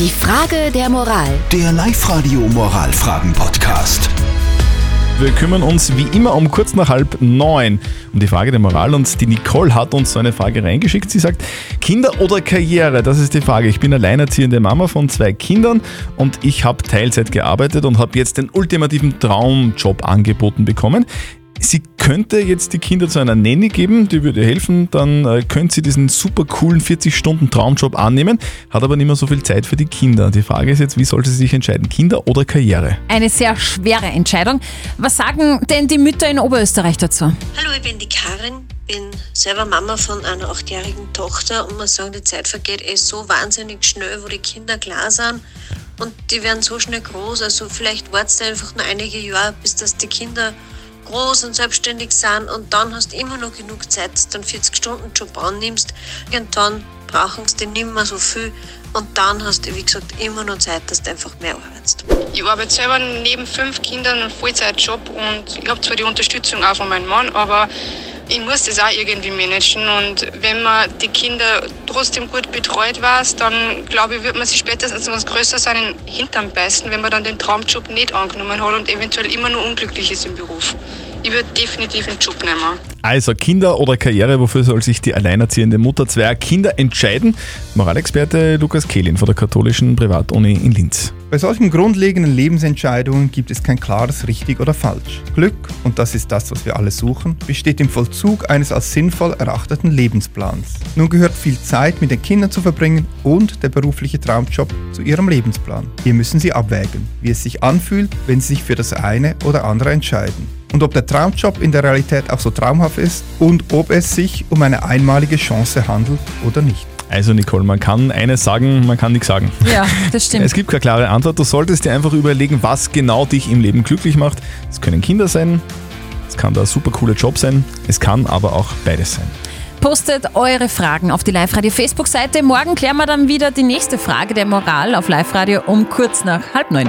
Die Frage der Moral. Der Live-Radio Moralfragen-Podcast. Wir kümmern uns wie immer um kurz nach halb neun um die Frage der Moral und die Nicole hat uns so eine Frage reingeschickt. Sie sagt, Kinder oder Karriere? Das ist die Frage. Ich bin alleinerziehende Mama von zwei Kindern und ich habe Teilzeit gearbeitet und habe jetzt den ultimativen Traumjob angeboten bekommen. Sie könnte jetzt die Kinder zu einer Nanny geben, die würde helfen, dann äh, könnte sie diesen super coolen 40-Stunden-Traumjob annehmen, hat aber nicht mehr so viel Zeit für die Kinder. Die Frage ist jetzt, wie sollte sie sich entscheiden, Kinder oder Karriere? Eine sehr schwere Entscheidung. Was sagen denn die Mütter in Oberösterreich dazu? Hallo, ich bin die Karin, bin selber Mama von einer achtjährigen Tochter und muss sagen, die Zeit vergeht eh so wahnsinnig schnell, wo die Kinder klar sind und die werden so schnell groß. Also vielleicht wartet einfach nur einige Jahre, bis das die Kinder groß und selbstständig sind und dann hast du immer noch genug Zeit, dass du einen 40-Stunden-Job annimmst. Irgendwann brauchen sie nicht mehr so viel und dann hast du, wie gesagt, immer noch Zeit, dass du einfach mehr arbeitest. Ich arbeite selber neben fünf Kindern einen Vollzeitjob und ich habe zwar die Unterstützung auch von meinem Mann, aber ich muss das auch irgendwie managen und wenn man die Kinder trotzdem gut betreut weiß, dann glaube ich, wird man sich spätestens, wenn es größer sein, in den Hintern beißen, wenn man dann den Traumjob nicht angenommen hat und eventuell immer nur unglücklich ist im Beruf. Ich würde definitiv einen Job nehmen. Also Kinder oder Karriere, wofür soll sich die alleinerziehende Mutter zweier Kinder entscheiden? Moralexperte Lukas Kehlin von der katholischen Privatuni in Linz. Bei solchen grundlegenden Lebensentscheidungen gibt es kein klares richtig oder falsch. Glück, und das ist das, was wir alle suchen, besteht im Vollzug eines als sinnvoll erachteten Lebensplans. Nun gehört viel Zeit mit den Kindern zu verbringen und der berufliche Traumjob zu ihrem Lebensplan. Hier müssen Sie abwägen, wie es sich anfühlt, wenn Sie sich für das eine oder andere entscheiden und ob der Traumjob in der Realität auch so traumhaft ist und ob es sich um eine einmalige Chance handelt oder nicht. Also Nicole, man kann eines sagen, man kann nichts sagen. Ja, das stimmt. Es gibt keine klare Antwort. Du solltest dir einfach überlegen, was genau dich im Leben glücklich macht. Es können Kinder sein, es kann da super coole Job sein, es kann aber auch beides sein. Postet eure Fragen auf die Live-Radio Facebook-Seite. Morgen klären wir dann wieder die nächste Frage der Moral auf Live-Radio um kurz nach halb neun.